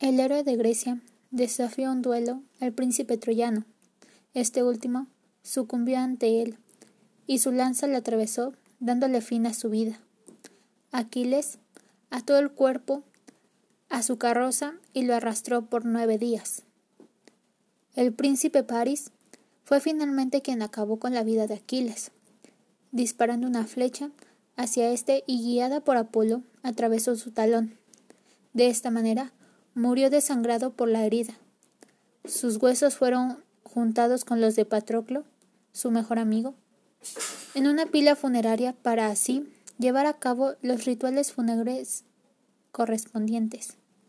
El héroe de Grecia desafió un duelo al príncipe troyano. Este último sucumbió ante él, y su lanza le atravesó, dándole fin a su vida. Aquiles ató el cuerpo a su carroza y lo arrastró por nueve días. El príncipe Paris fue finalmente quien acabó con la vida de Aquiles, disparando una flecha hacia éste y guiada por Apolo atravesó su talón. De esta manera, murió desangrado por la herida. Sus huesos fueron juntados con los de Patroclo, su mejor amigo, en una pila funeraria para así llevar a cabo los rituales fúnebres correspondientes.